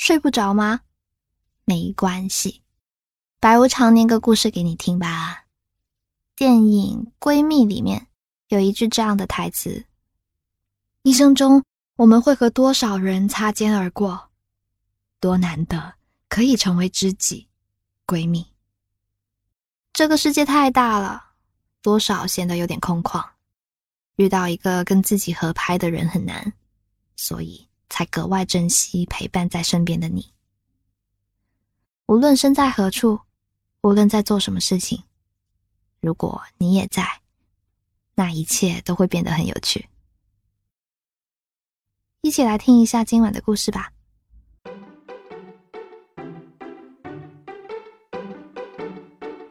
睡不着吗？没关系，白无常念个故事给你听吧。电影《闺蜜》里面有一句这样的台词：“一生中我们会和多少人擦肩而过，多难得可以成为知己、闺蜜。这个世界太大了，多少显得有点空旷。遇到一个跟自己合拍的人很难，所以才格外珍惜陪伴在身边的你。”无论身在何处，无论在做什么事情，如果你也在，那一切都会变得很有趣。一起来听一下今晚的故事吧。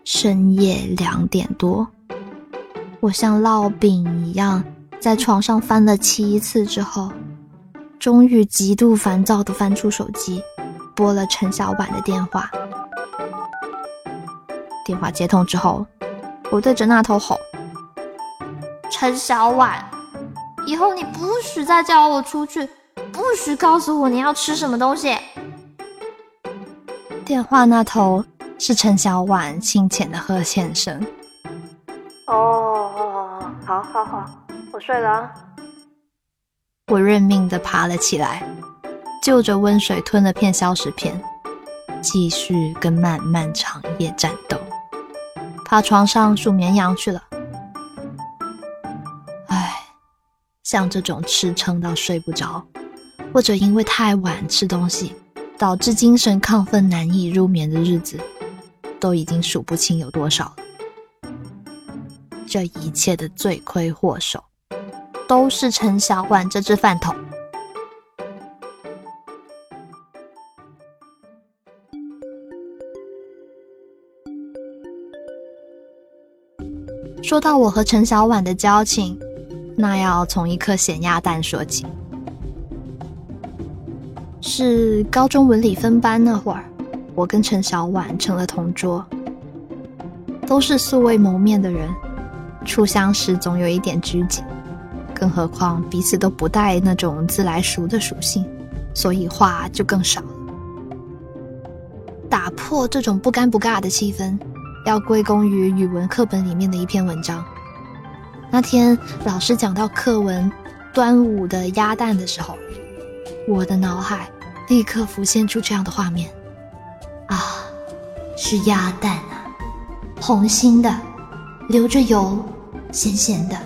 深夜两点多，我像烙饼一样在床上翻了七次之后，终于极度烦躁的翻出手机。拨了陈小婉的电话，电话接通之后，我对着那头吼：“陈小婉，以后你不许再叫我出去，不许告诉我你要吃什么东西。”电话那头是陈小婉清浅的呵欠声。哦，好好好，我睡了。我认命的爬了起来。就着温水吞了片消食片，继续跟漫漫长夜战斗。爬床上数绵羊去了。唉，像这种吃撑到睡不着，或者因为太晚吃东西导致精神亢奋难以入眠的日子，都已经数不清有多少了。这一切的罪魁祸首，都是陈小婉这只饭桶。说到我和陈小婉的交情，那要从一颗咸鸭蛋说起。是高中文理分班那会儿，我跟陈小婉成了同桌，都是素未谋面的人，初相识总有一点拘谨，更何况彼此都不带那种自来熟的属性，所以话就更少了。打破这种不尴不尬的气氛。要归功于语文课本里面的一篇文章。那天老师讲到课文《端午的鸭蛋》的时候，我的脑海立刻浮现出这样的画面：啊，是鸭蛋啊，红心的，流着油，咸咸的，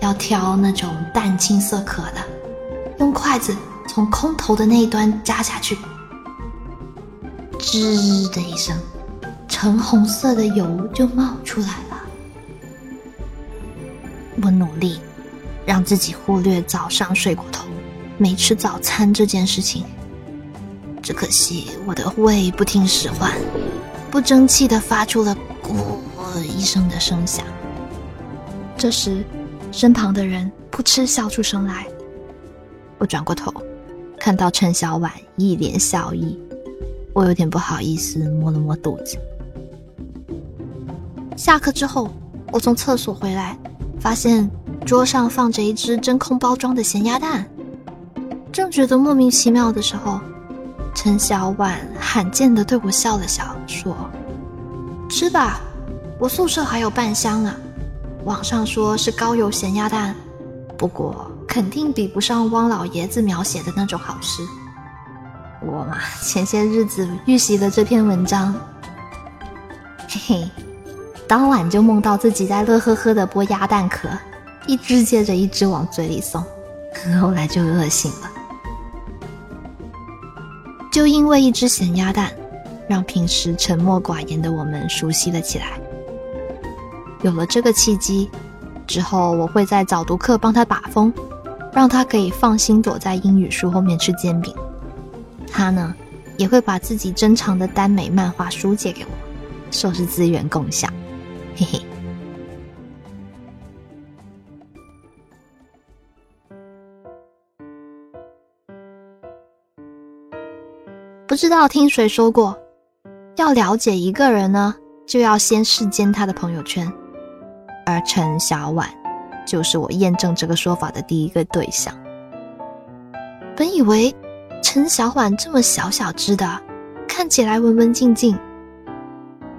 要挑那种淡青色壳的，用筷子从空头的那一端夹下去，吱的一声。橙红色的油就冒出来了。我努力让自己忽略早上睡过头、没吃早餐这件事情，只可惜我的胃不听使唤，不争气的发出了“咕”一声的声响。这时，身旁的人扑哧笑出声来。我转过头，看到陈小婉一脸笑意，我有点不好意思，摸了摸肚子。下课之后，我从厕所回来，发现桌上放着一只真空包装的咸鸭蛋。正觉得莫名其妙的时候，陈小婉罕见的对我笑了笑，说：“吃吧，我宿舍还有半箱呢。网上说是高油咸鸭蛋，不过肯定比不上汪老爷子描写的那种好吃。我嘛，前些日子预习了这篇文章，嘿嘿。”当晚就梦到自己在乐呵呵的剥鸭蛋壳，一只接着一只往嘴里送，后来就饿醒了。就因为一只咸鸭蛋，让平时沉默寡言的我们熟悉了起来。有了这个契机，之后我会在早读课帮他把风，让他可以放心躲在英语书后面吃煎饼。他呢，也会把自己珍藏的耽美漫画书借给我，说是资源共享。嘿嘿，不知道听谁说过，要了解一个人呢，就要先视奸他的朋友圈，而陈小婉就是我验证这个说法的第一个对象。本以为陈小婉这么小小只的，看起来文文静静，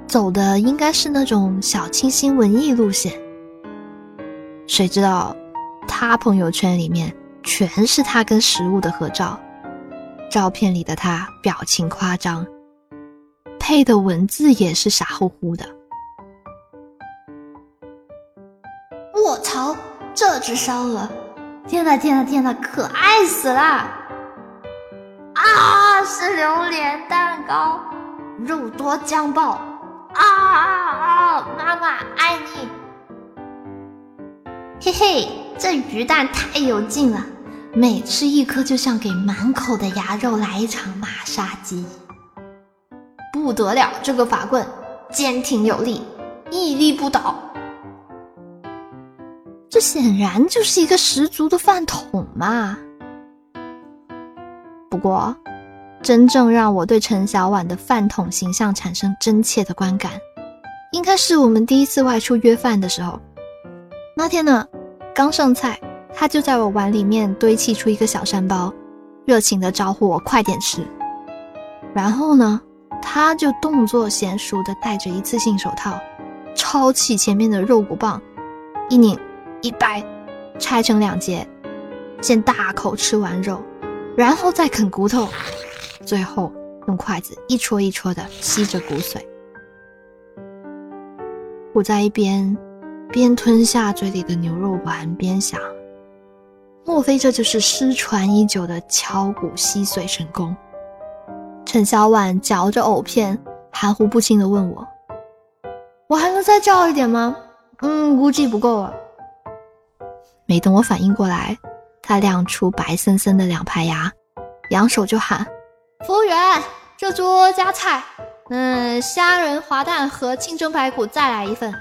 走的应该是那种小清新文艺路线。谁知道，他朋友圈里面全是他跟食物的合照，照片里的他表情夸张，配的文字也是傻乎乎的。这只烧鹅！天呐天呐天呐，可爱死了！啊，是榴莲蛋糕，肉多酱爆！啊啊啊！妈妈爱你。嘿嘿，这鱼蛋太有劲了，每吃一颗就像给满口的牙肉来一场马杀鸡。不得了，这个法棍坚挺有力，屹立不倒。这显然就是一个十足的饭桶嘛。不过，真正让我对陈小婉的饭桶形象产生真切的观感，应该是我们第一次外出约饭的时候。那天呢，刚上菜，他就在我碗里面堆砌出一个小山包，热情的招呼我快点吃。然后呢，他就动作娴熟的戴着一次性手套，抄起前面的肉骨棒，一拧。一掰，拆成两截，先大口吃完肉，然后再啃骨头，最后用筷子一戳一戳的吸着骨髓。我在一边边吞下嘴里的牛肉丸，边想：莫非这就是失传已久的敲骨吸髓神功？陈小婉嚼着藕片，含糊不清的问我：“我还能再叫一点吗？”“嗯，估计不够了。”没等我反应过来，他亮出白森森的两排牙，扬手就喊：“服务员，这桌加菜，嗯，虾仁滑蛋和清蒸排骨再来一份，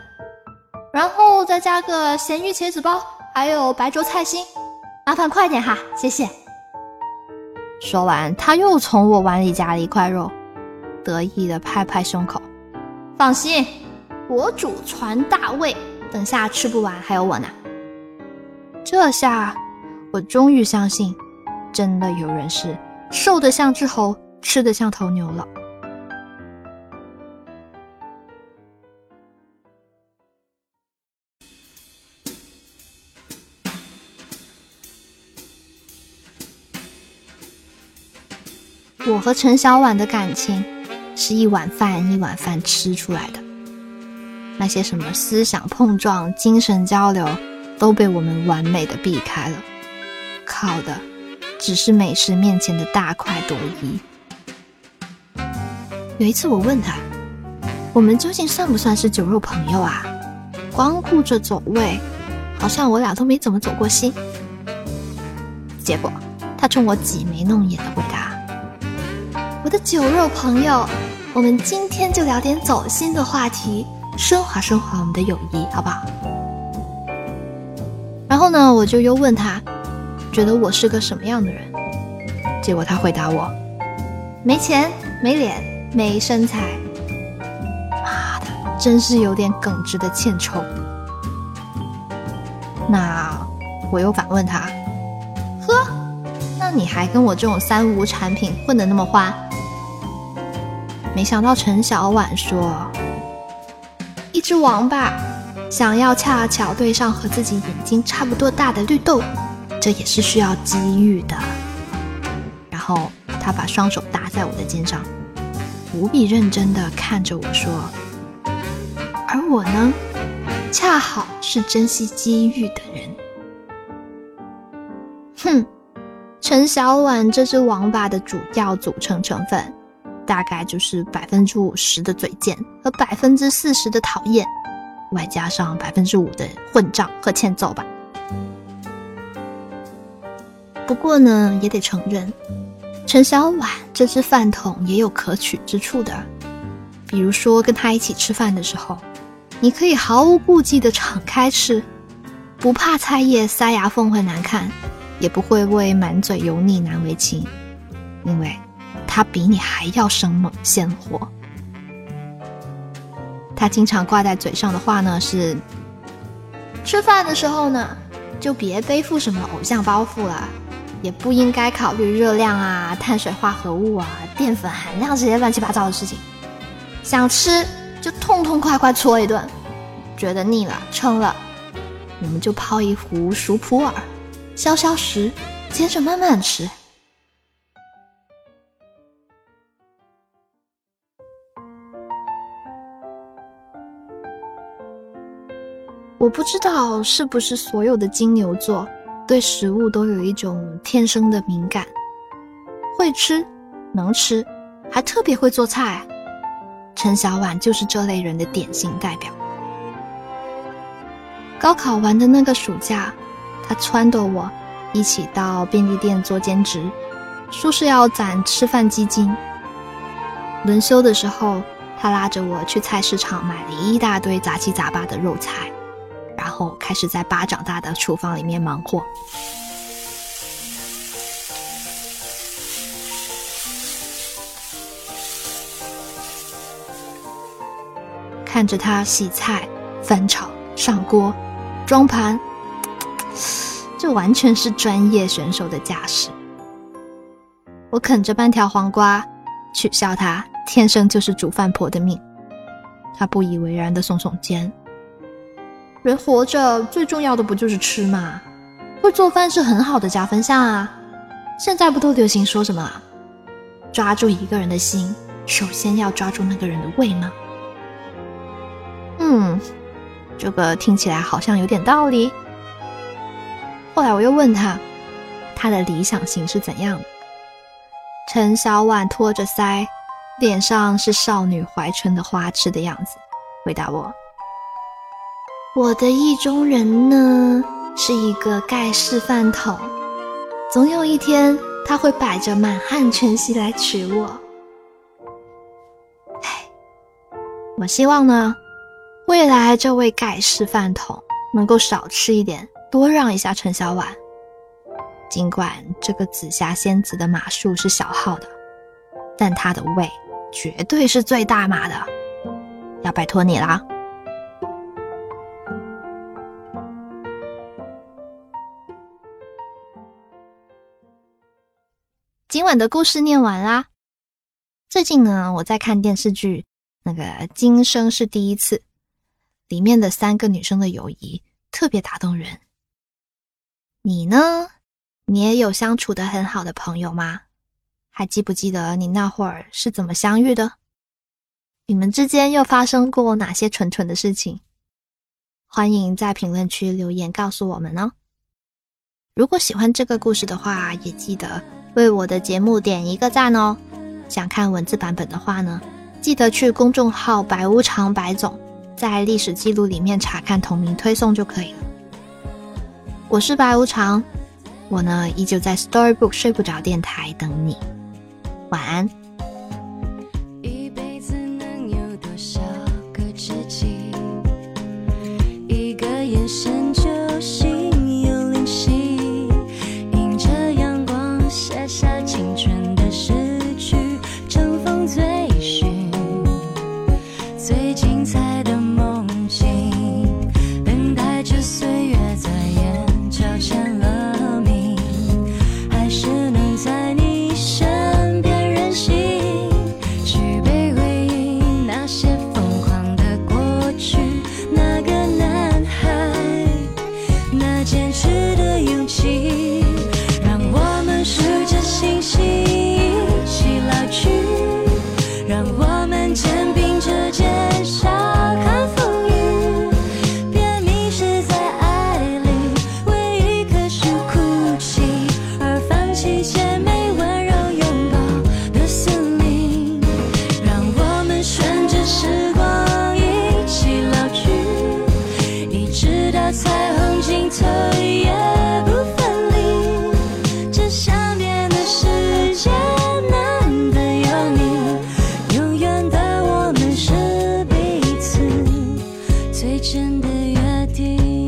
然后再加个咸鱼茄子包，还有白灼菜心，麻烦快点哈，谢谢。”说完，他又从我碗里夹了一块肉，得意的拍拍胸口：“放心，我祖传大胃，等下吃不完还有我呢。”这下，我终于相信，真的有人是瘦得像只猴，吃得像头牛了。我和陈小婉的感情，是一碗饭一碗饭吃出来的。那些什么思想碰撞、精神交流。都被我们完美的避开了，靠的只是美食面前的大快朵颐。有一次我问他，我们究竟算不算是酒肉朋友啊？光顾着走位，好像我俩都没怎么走过心。结果他冲我挤眉弄眼的回答：“我的酒肉朋友，我们今天就聊点走心的话题，升华升华我们的友谊，好不好？”然后呢，我就又问他，觉得我是个什么样的人？结果他回答我：没钱、没脸、没身材。妈的，真是有点耿直的欠抽。那我又反问他：呵，那你还跟我这种三无产品混得那么欢？没想到陈小婉说：一只王八。想要恰巧对上和自己眼睛差不多大的绿豆，这也是需要机遇的。然后他把双手搭在我的肩上，无比认真地看着我说：“而我呢，恰好是珍惜机遇的人。”哼，陈小婉这只王八的主要组成成分，大概就是百分之五十的嘴贱和百分之四十的讨厌。外加上百分之五的混账和欠揍吧。不过呢，也得承认，陈小婉这只饭桶也有可取之处的。比如说，跟他一起吃饭的时候，你可以毫无顾忌的敞开吃，不怕菜叶塞牙缝会难看，也不会为满嘴油腻难为情，因为他比你还要生猛鲜活。他经常挂在嘴上的话呢是：吃饭的时候呢，就别背负什么偶像包袱了，也不应该考虑热量啊、碳水化合物啊、淀粉含量这些乱七八糟的事情。想吃就痛痛快快搓一顿，觉得腻了、撑了，我们就泡一壶熟普洱，消消食，接着慢慢吃。不知道是不是所有的金牛座对食物都有一种天生的敏感，会吃，能吃，还特别会做菜。陈小婉就是这类人的典型代表。高考完的那个暑假，他撺掇我一起到便利店做兼职，说是要攒吃饭基金。轮休的时候，他拉着我去菜市场买了一大堆杂七杂八的肉菜。然后开始在巴掌大的厨房里面忙活，看着他洗菜、翻炒、上锅、装盘，这完全是专业选手的架势。我啃着半条黄瓜，取笑他天生就是煮饭婆的命。他不以为然的耸耸肩。人活着最重要的不就是吃吗？会做饭是很好的加分项啊！现在不都流行说什么“抓住一个人的心，首先要抓住那个人的胃”吗？嗯，这个听起来好像有点道理。后来我又问他，他的理想型是怎样的？陈小婉托着腮，脸上是少女怀春的花痴的样子，回答我。我的意中人呢，是一个盖世饭桶，总有一天他会摆着满汉全席来娶我。唉，我希望呢，未来这位盖世饭桶能够少吃一点，多让一下陈小婉。尽管这个紫霞仙子的码数是小号的，但她的胃绝对是最大码的，要拜托你啦。今晚的故事念完啦。最近呢，我在看电视剧《那个今生是第一次》，里面的三个女生的友谊特别打动人。你呢？你也有相处的很好的朋友吗？还记不记得你那会儿是怎么相遇的？你们之间又发生过哪些蠢蠢的事情？欢迎在评论区留言告诉我们哦。如果喜欢这个故事的话，也记得。为我的节目点一个赞哦！想看文字版本的话呢，记得去公众号“白无常白总”在历史记录里面查看同名推送就可以了。我是白无常，我呢依旧在 Storybook 睡不着电台等你，晚安。真的约定。